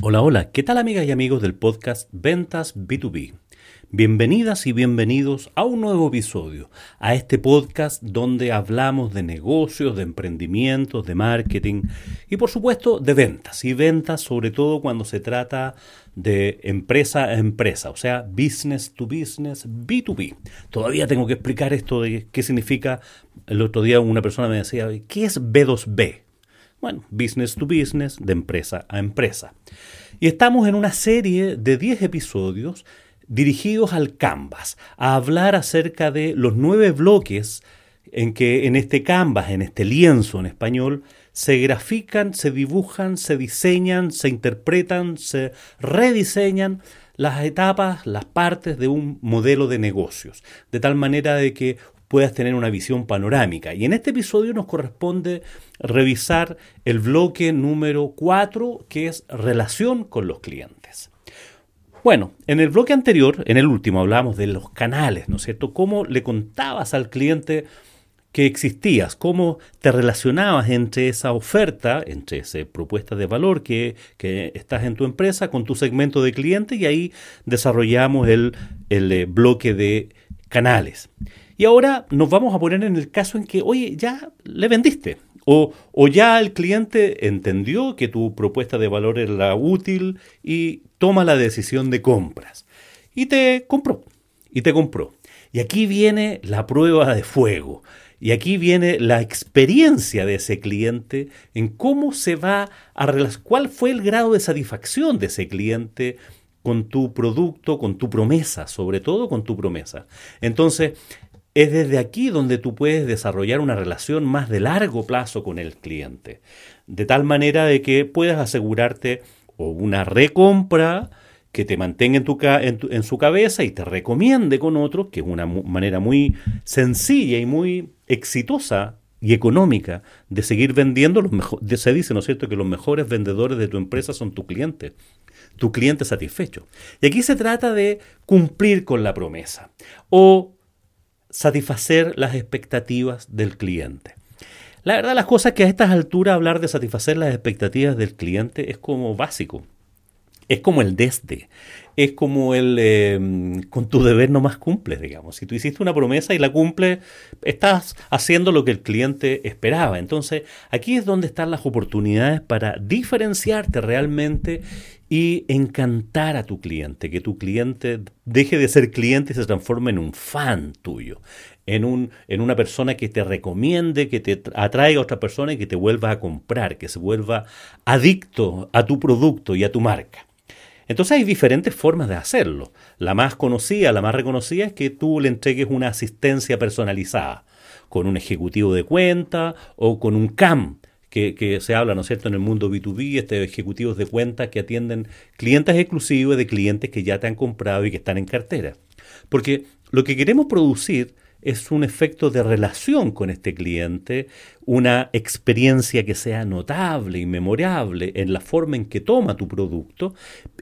Hola, hola, ¿qué tal amigas y amigos del podcast Ventas B2B? Bienvenidas y bienvenidos a un nuevo episodio, a este podcast donde hablamos de negocios, de emprendimientos, de marketing y por supuesto de ventas. Y ventas sobre todo cuando se trata de empresa a empresa, o sea, business to business, B2B. Todavía tengo que explicar esto de qué significa. El otro día una persona me decía, ¿qué es B2B? Bueno, business to business, de empresa a empresa. Y estamos en una serie de 10 episodios dirigidos al Canvas, a hablar acerca de los nueve bloques en que en este Canvas, en este lienzo en español, se grafican, se dibujan, se diseñan, se interpretan, se rediseñan las etapas, las partes de un modelo de negocios, de tal manera de que puedas tener una visión panorámica. Y en este episodio nos corresponde revisar el bloque número 4, que es relación con los clientes. Bueno, en el bloque anterior, en el último, hablamos de los canales, ¿no es cierto? Cómo le contabas al cliente que existías, cómo te relacionabas entre esa oferta, entre esa propuesta de valor que, que estás en tu empresa con tu segmento de cliente y ahí desarrollamos el, el eh, bloque de canales. Y ahora nos vamos a poner en el caso en que, oye, ya le vendiste. O, o, ya el cliente entendió que tu propuesta de valor era útil y toma la decisión de compras. Y te compró. Y te compró. Y aquí viene la prueba de fuego. Y aquí viene la experiencia de ese cliente en cómo se va a cuál fue el grado de satisfacción de ese cliente con tu producto, con tu promesa, sobre todo con tu promesa. Entonces, es desde aquí donde tú puedes desarrollar una relación más de largo plazo con el cliente, de tal manera de que puedas asegurarte o una recompra que te mantenga en, tu, en, tu, en su cabeza y te recomiende con otros, que es una manera muy sencilla y muy exitosa y económica de seguir vendiendo mejores. Se dice, ¿no es cierto?, que los mejores vendedores de tu empresa son tu cliente, tu cliente satisfecho. Y aquí se trata de cumplir con la promesa o satisfacer las expectativas del cliente. La verdad, las cosas que a estas alturas hablar de satisfacer las expectativas del cliente es como básico. Es como el desde. Es como el eh, con tu deber no más cumples, digamos. Si tú hiciste una promesa y la cumples, estás haciendo lo que el cliente esperaba. Entonces, aquí es donde están las oportunidades para diferenciarte realmente y encantar a tu cliente, que tu cliente deje de ser cliente y se transforme en un fan tuyo, en, un, en una persona que te recomiende, que te atraiga a otra persona y que te vuelva a comprar, que se vuelva adicto a tu producto y a tu marca. Entonces hay diferentes formas de hacerlo. La más conocida, la más reconocida es que tú le entregues una asistencia personalizada con un ejecutivo de cuenta o con un CAM, que, se habla, ¿no es cierto?, en el mundo B2B, este, ejecutivos de cuentas que atienden clientes exclusivos de clientes que ya te han comprado y que están en cartera. Porque lo que queremos producir es un efecto de relación con este cliente, una experiencia que sea notable y memorable en la forma en que toma tu producto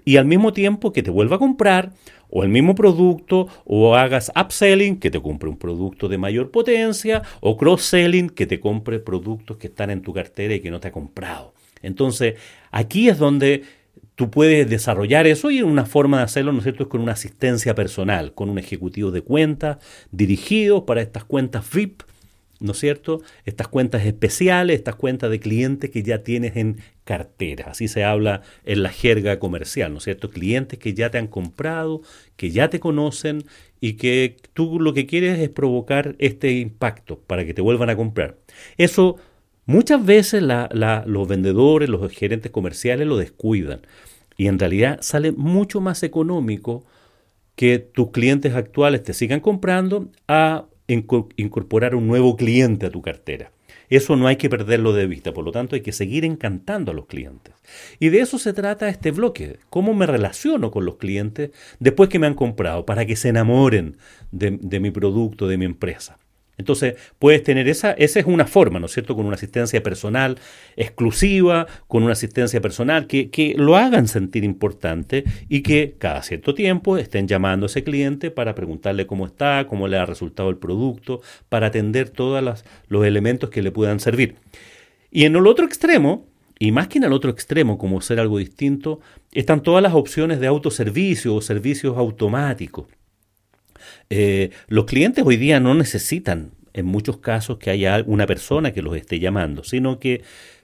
y al mismo tiempo que te vuelva a comprar o el mismo producto o hagas upselling que te compre un producto de mayor potencia o cross-selling que te compre productos que están en tu cartera y que no te ha comprado. Entonces, aquí es donde tú puedes desarrollar eso y una forma de hacerlo, ¿no es cierto?, es con una asistencia personal, con un ejecutivo de cuentas dirigido para estas cuentas VIP, ¿no es cierto? Estas cuentas especiales, estas cuentas de clientes que ya tienes en cartera. Así se habla en la jerga comercial, ¿no es cierto? Clientes que ya te han comprado, que ya te conocen y que tú lo que quieres es provocar este impacto para que te vuelvan a comprar. Eso muchas veces los vendedores, los gerentes comerciales lo descuidan y en realidad sale mucho más económico que tus clientes actuales te sigan comprando a incorporar un nuevo cliente a tu cartera. Eso no hay que perderlo de vista, por lo tanto hay que seguir encantando a los clientes. Y de eso se trata este bloque, cómo me relaciono con los clientes después que me han comprado, para que se enamoren de, mi producto, de mi empresa. Entonces, puedes tener esa, esa es una forma, ¿no es cierto?, con una asistencia personal exclusiva, con una asistencia personal que, que, lo hagan sentir importante y que cada cierto tiempo estén llamando a ese cliente para preguntarle cómo está, cómo le ha resultado el producto, para atender todos los elementos que le puedan servir. Y en el otro extremo, y más que en el otro extremo, como ser algo distinto, están todas las opciones de autoservicio o servicios automáticos. Eh, los clientes hoy día no necesitan, en muchos casos, que haya una persona que los esté llamando, sino que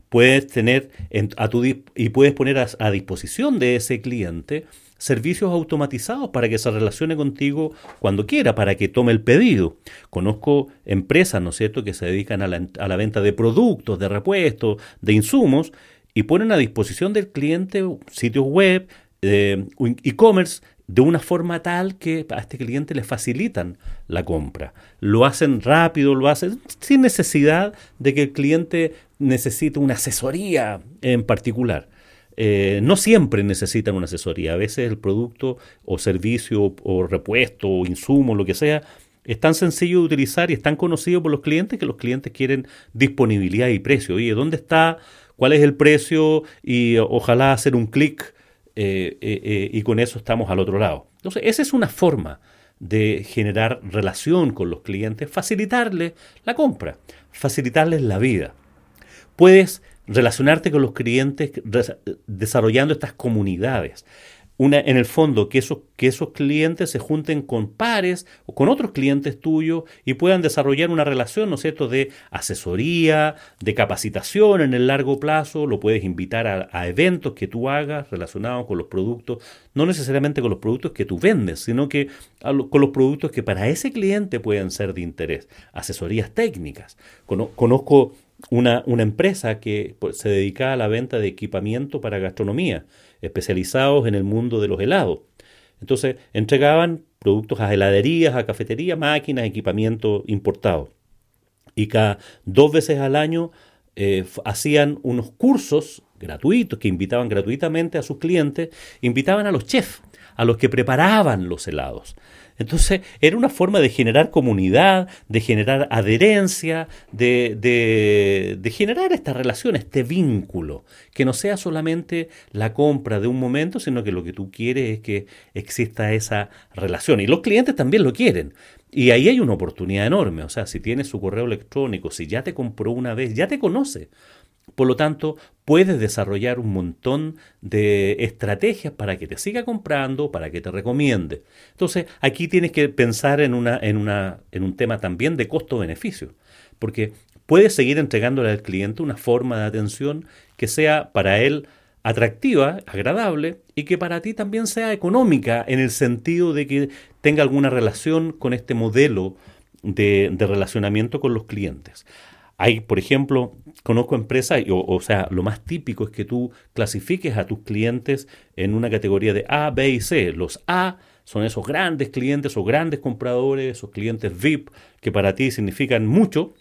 puedes tener a tu, y puedes poner a, disposición de ese cliente servicios automatizados para que se relacione contigo cuando quiera, para que tome el pedido. Conozco empresas, ¿no es cierto?, que se dedican a la, venta de productos, de repuestos, de insumos, y ponen a disposición del cliente sitios web, eh, e-commerce, de una forma tal que a este cliente le facilitan la compra. Lo hacen rápido, lo hacen sin necesidad de que el cliente necesite una asesoría en particular. Eh, no siempre necesitan una asesoría. A veces el producto o servicio o repuesto o insumo, lo que sea, es tan sencillo de utilizar y es tan conocido por los clientes que los clientes quieren disponibilidad y precio. Oye, ¿dónde está? ¿Cuál es el precio? Y ojalá hacer un clic eh, eh, eh, y con eso estamos al otro lado. Entonces, esa es una forma de generar relación con los clientes, facilitarles la compra, facilitarles la vida. Puedes relacionarte con los clientes desarrollando estas comunidades una, en el fondo, que esos, que esos clientes se junten con pares o con otros clientes tuyos y puedan desarrollar una relación, ¿no es de asesoría, de capacitación en el largo plazo, lo puedes invitar a, eventos que tú hagas relacionados con los productos, no necesariamente con los productos que tú vendes, sino que con los productos que para ese cliente pueden ser de interés, asesorías técnicas. Conozco una, una empresa que pues, se dedica a la venta de equipamiento para gastronomía especializados en el mundo de los helados. Entonces, entregaban productos a heladerías, a cafeterías, máquinas, equipamiento importado. Y cada dos veces al año eh, hacían unos cursos gratuitos que invitaban gratuitamente a sus clientes, invitaban a los chefs, a los que preparaban los helados. Entonces era una forma de generar comunidad, de generar adherencia, de, de, generar esta relación, este vínculo, que no sea solamente la compra de un momento, sino que lo que tú quieres es que exista esa relación. Y los clientes también lo quieren. Y ahí hay una oportunidad enorme. O sea, si tienes su correo electrónico, si ya te compró una vez, ya te conoce. Por lo tanto, puedes desarrollar un montón de estrategias para que te siga comprando, para que te recomiende. Entonces, aquí tienes que pensar en, una, en, una, en un tema también de costo-beneficio, porque puedes seguir entregándole al cliente una forma de atención que sea para él atractiva, agradable y que para ti también sea económica en el sentido de que tenga alguna relación con este modelo de, de relacionamiento con los clientes. Hay, por ejemplo, conozco empresas, o, sea, lo más típico es que tú clasifiques a tus clientes en una categoría de A, B y C. Los A son esos grandes clientes o grandes compradores, esos clientes VIP que para ti significan mucho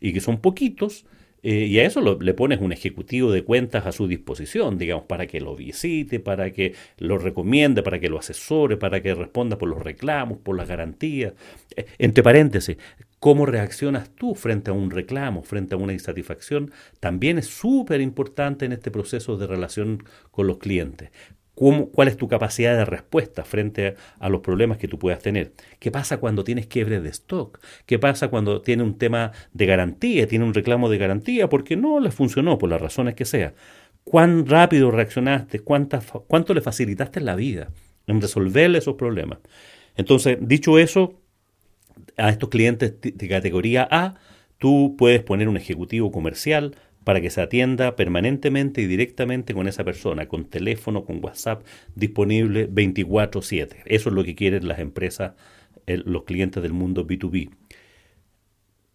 y que son poquitos. Eh, y a eso le pones un ejecutivo de cuentas a su disposición, digamos, para que lo visite, para que lo recomiende, para que lo asesore, para que responda por los reclamos, por las garantías. Eh, entre paréntesis, cómo reaccionas tú frente a un reclamo, frente a una insatisfacción, también es súper importante en este proceso de relación con los clientes. ¿Cuál es tu capacidad de respuesta frente a, los problemas que tú puedas tener? ¿Qué pasa cuando tienes quiebre de stock? ¿Qué pasa cuando tiene un tema de garantía, tiene un reclamo de garantía porque no le funcionó por las razones que sea? ¿Cuán rápido reaccionaste? ¿Cuánto le facilitaste la vida en resolverle esos problemas? Entonces, dicho eso, a estos clientes de categoría A, tú puedes poner un ejecutivo comercial para que se atienda permanentemente y directamente con esa persona, con teléfono, con WhatsApp, disponible 24/7. Eso es lo que quieren las empresas, los clientes del mundo B2B.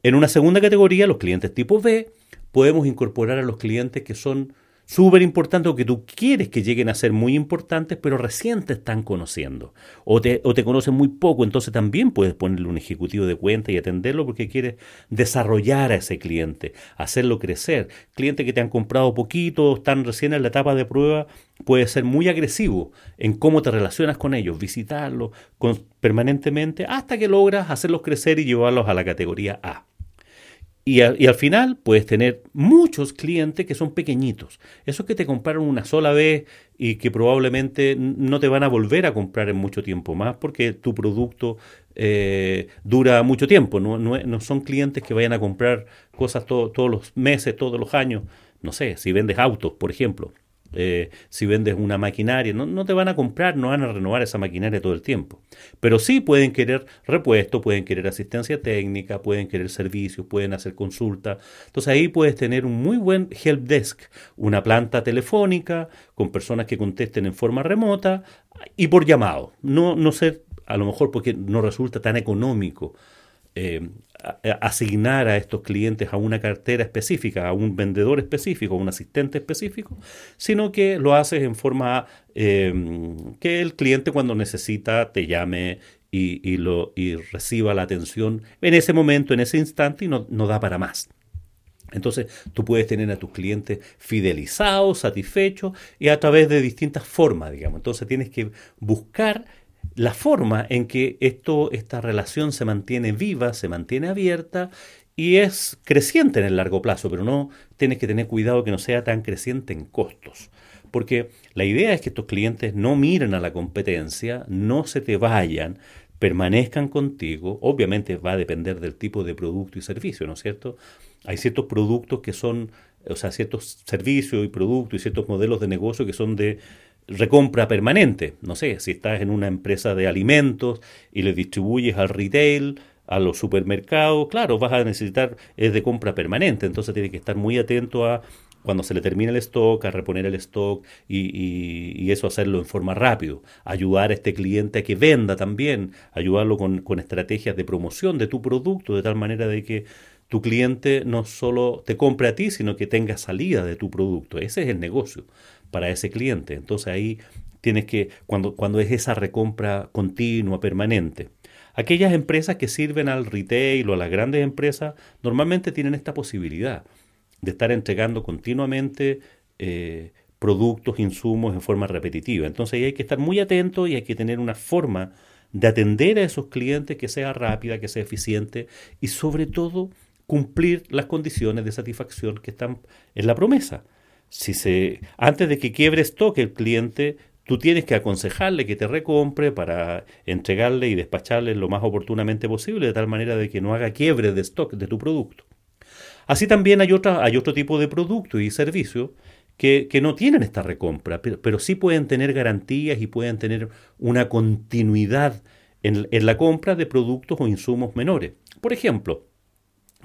En una segunda categoría, los clientes tipo B, podemos incorporar a los clientes que son súper importantes o que tú quieres que lleguen a ser muy importantes, pero recién te están conociendo o te, o te conocen muy poco, entonces también puedes ponerle un ejecutivo de cuenta y atenderlo porque quieres desarrollar a ese cliente, hacerlo crecer. Clientes que te han comprado poquito, están recién en la etapa de prueba, puede ser muy agresivo en cómo te relacionas con ellos, visitarlos permanentemente hasta que logras hacerlos crecer y llevarlos a la categoría A. Y, al final puedes tener muchos clientes que son pequeñitos. Esos que te compraron una sola vez y que probablemente no te van a volver a comprar en mucho tiempo más porque tu producto eh, dura mucho tiempo. No, no, son clientes que vayan a comprar cosas todos los meses, todos los años. No sé, si vendes autos, por ejemplo. Eh, si vendes una maquinaria, no, te van a comprar, no van a renovar esa maquinaria todo el tiempo. Pero sí pueden querer repuesto, pueden querer asistencia técnica, pueden querer servicios, pueden hacer consulta. Entonces ahí puedes tener un muy buen help desk, una planta telefónica con personas que contesten en forma remota y por llamado. No, no ser, a lo mejor porque no resulta tan económico eh, asignar a estos clientes a una cartera específica, a un vendedor específico, a un asistente específico, sino que lo haces en forma eh, que el cliente cuando necesita te llame y, lo, y reciba la atención en ese momento, en ese instante y no, no da para más. Entonces tú puedes tener a tus clientes fidelizados, satisfechos y a través de distintas formas, digamos. Entonces tienes que buscar la forma en que esto, esta relación se mantiene viva, se mantiene abierta y es creciente en el largo plazo, pero no tienes que tener cuidado que no sea tan creciente en costos. Porque la idea es que estos clientes no miren a la competencia, no se te vayan, permanezcan contigo. Obviamente va a depender del tipo de producto y servicio, ¿no es cierto? Hay ciertos productos que son, o sea, ciertos servicios y productos y ciertos modelos de negocio que son de recompra permanente. No sé, si estás en una empresa de alimentos y le distribuyes al retail, a los supermercados, claro, vas a necesitar, es de compra permanente, entonces tienes que estar muy atento a cuando se le termina el stock, a reponer el stock y, y, eso hacerlo en forma rápido. Ayudar a este cliente a que venda también, ayudarlo con, con estrategias de promoción de tu producto, de tal manera de que tu cliente no solo te compre a ti, sino que tenga salida de tu producto. Ese es el negocio para ese cliente. Entonces ahí tienes que, cuando, cuando es esa recompra continua, permanente. Aquellas empresas que sirven al retail o a las grandes empresas normalmente tienen esta posibilidad de estar entregando continuamente eh, productos, insumos en forma repetitiva. Entonces ahí hay que estar muy atento y hay que tener una forma de atender a esos clientes que sea rápida, que sea eficiente y sobre todo cumplir las condiciones de satisfacción que están en la promesa si se, antes de que quiebre stock el cliente, tú tienes que aconsejarle que te recompre para entregarle y despacharle lo más oportunamente posible, de tal manera de que no haga quiebre de stock de tu producto. Así también hay, otra, hay otro tipo de productos y servicios que, que, no tienen esta recompra, pero, pero, sí pueden tener garantías y pueden tener una continuidad en, en la compra de productos o insumos menores. Por ejemplo,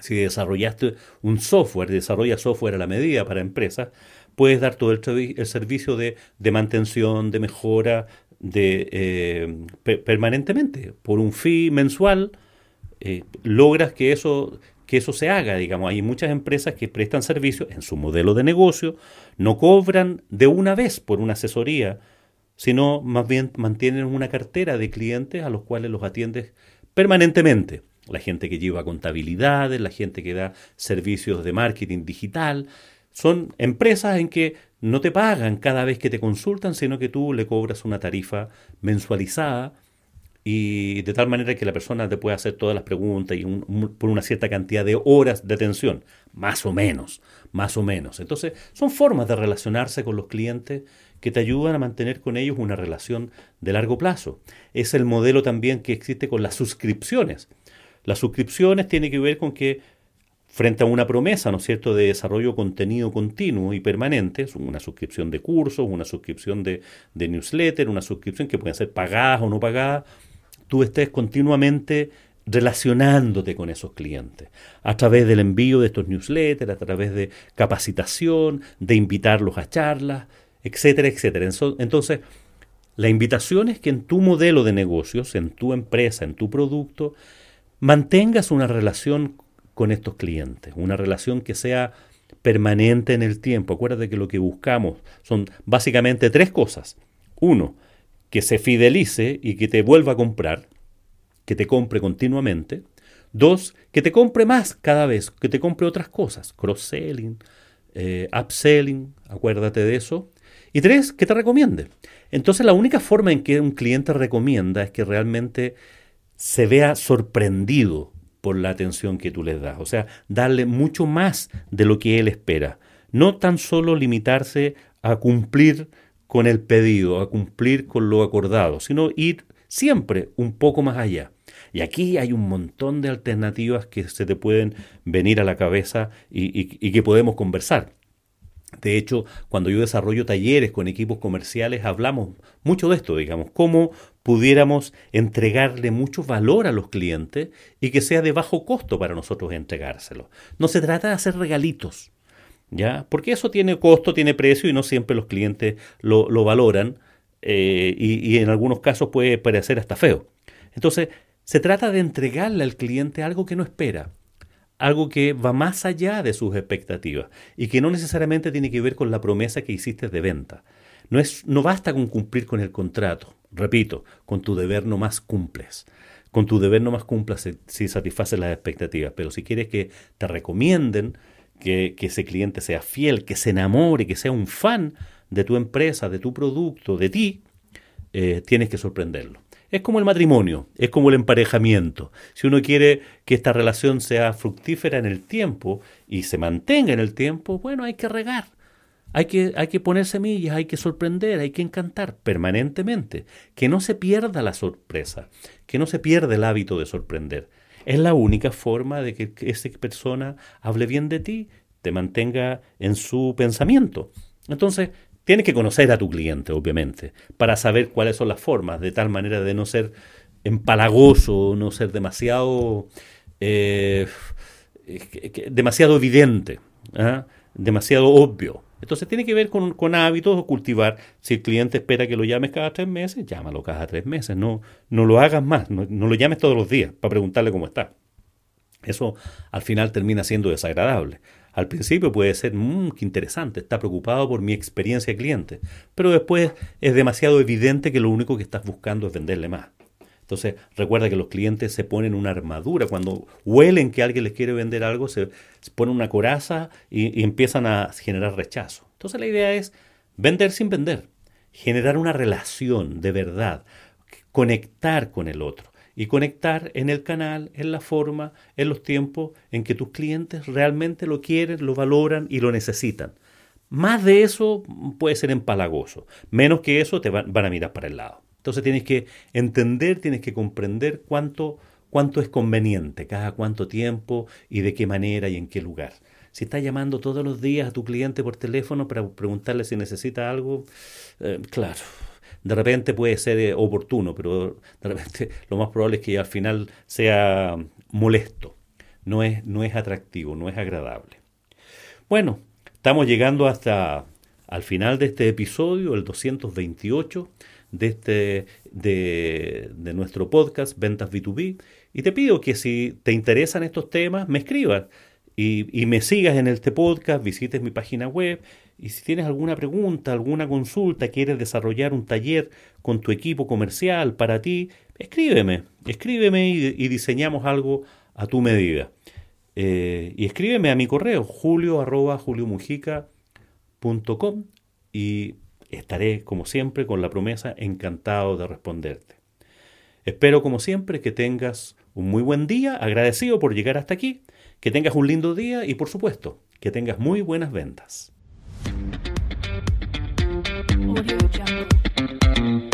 si desarrollaste un software, desarrollas software a la medida para empresas, puedes dar todo el, servicio de, mantención, de mejora, de eh, permanentemente. Por un fee mensual, eh, logras que eso, que eso se haga. Digamos, hay muchas empresas que prestan servicios en su modelo de negocio, no cobran de una vez por una asesoría, sino más bien mantienen una cartera de clientes a los cuales los atiendes permanentemente la gente que lleva contabilidades, la gente que da servicios de marketing digital. Son empresas en que no te pagan cada vez que te consultan, sino que tú le cobras una tarifa mensualizada y de tal manera que la persona te puede hacer todas las preguntas y por una cierta cantidad de horas de atención, más o menos, más o menos. Entonces, son formas de relacionarse con los clientes que te ayudan a mantener con ellos una relación de largo plazo. Es el modelo también que existe con las suscripciones. Las suscripciones tienen que ver con que frente a una promesa, ¿no es cierto?, de desarrollo de contenido continuo y permanente, una suscripción de cursos, una suscripción de, de newsletter, una suscripción que pueden ser pagadas o no pagadas, tú estés continuamente relacionándote con esos clientes a través del envío de estos newsletters, a través de capacitación, de invitarlos a charlas, etcétera, etcétera. Entonces, la invitación es que en tu modelo de negocios, en tu empresa, en tu producto, mantengas una relación con estos clientes, una relación que sea permanente en el tiempo. Acuérdate que lo que buscamos son básicamente tres cosas. Uno, que se fidelice y que te vuelva a comprar, que te compre continuamente. Dos, que te compre más cada vez, que te compre otras cosas, cross-selling, eh, upselling, acuérdate de eso. Y tres, que te recomiende. Entonces la única forma en que un cliente recomienda es que realmente se vea sorprendido por la atención que tú les das. O sea, darle mucho más de lo que él espera. No tan solo limitarse a cumplir con el pedido, a cumplir con lo acordado, sino ir siempre un poco más allá. Y aquí hay un montón de alternativas que se te pueden venir a la cabeza y, que podemos conversar. De hecho, cuando yo desarrollo talleres con equipos comerciales, hablamos mucho de esto, digamos, cómo pudiéramos entregarle mucho valor a los clientes y que sea de bajo costo para nosotros entregárselo. No se trata de hacer regalitos, ¿ya? Porque eso tiene costo, tiene precio y no siempre los clientes lo, valoran eh, y, y en algunos casos puede parecer hasta feo. Entonces, se trata de entregarle al cliente algo que no espera, algo que va más allá de sus expectativas y que no necesariamente tiene que ver con la promesa que hiciste de venta. No, es, no basta con cumplir con el contrato, repito, con tu deber no más cumples. Con tu deber no más cumplas si, satisfaces las expectativas, pero si quieres que te recomienden, que, ese cliente sea fiel, que se enamore, que sea un fan de tu empresa, de tu producto, de ti, eh, tienes que sorprenderlo. Es como el matrimonio, es como el emparejamiento. Si uno quiere que esta relación sea fructífera en el tiempo y se mantenga en el tiempo, bueno, hay que regar. Hay que, hay que poner semillas, hay que sorprender, hay que encantar permanentemente. Que no se pierda la sorpresa, que no se pierda el hábito de sorprender. Es la única forma de que esa persona hable bien de ti, te mantenga en su pensamiento. Entonces, Tienes que conocer a tu cliente, obviamente, para saber cuáles son las formas, de tal manera de no ser empalagoso, no ser demasiado, eh, demasiado evidente, ¿ah? demasiado obvio. Entonces tiene que ver con, hábitos o cultivar. Si el cliente espera que lo llames cada tres meses, llámalo cada tres meses. No, no lo hagas más, no lo llames todos los días para preguntarle cómo está. Eso al final termina siendo desagradable. Al principio puede ser, mmm, qué interesante, está preocupado por mi experiencia de cliente, pero después es demasiado evidente que lo único que estás buscando es venderle más. Entonces, recuerda que los clientes se ponen una armadura. Cuando huelen que alguien les quiere vender algo, se, ponen una coraza y, y empiezan a generar rechazo. Entonces, la idea es vender sin vender, generar una relación de verdad, conectar con el otro y conectar en el canal, en la forma, en los tiempos en que tus clientes realmente lo quieren, lo valoran y lo necesitan. Más de eso puede ser empalagoso. Menos que eso te van, a mirar para el lado. Entonces tienes que entender, tienes que comprender cuánto, cuánto es conveniente, cada cuánto tiempo y de qué manera y en qué lugar. Si estás llamando todos los días a tu cliente por teléfono para preguntarle si necesita algo, eh, claro, de repente puede ser eh, oportuno, pero de repente lo más probable es que al final sea molesto, no es, no es atractivo, no es agradable. Bueno, estamos llegando hasta al final de este episodio, el 228 de, este, de, de nuestro podcast Ventas B2B, y te pido que si te interesan estos temas, me escribas y, me sigas en este podcast, visites mi página web y si tienes alguna pregunta, alguna consulta, quieres desarrollar un taller con tu equipo comercial para ti, escríbeme, escríbeme y, diseñamos algo a tu medida. Eh, y escríbeme a mi correo julio arroba juliomujica.com y estaré como siempre con la promesa encantado de responderte. Espero como siempre que tengas un muy buen día, agradecido por llegar hasta aquí que tengas un lindo día y por supuesto, que tengas muy buenas ventas. Audio Jungle.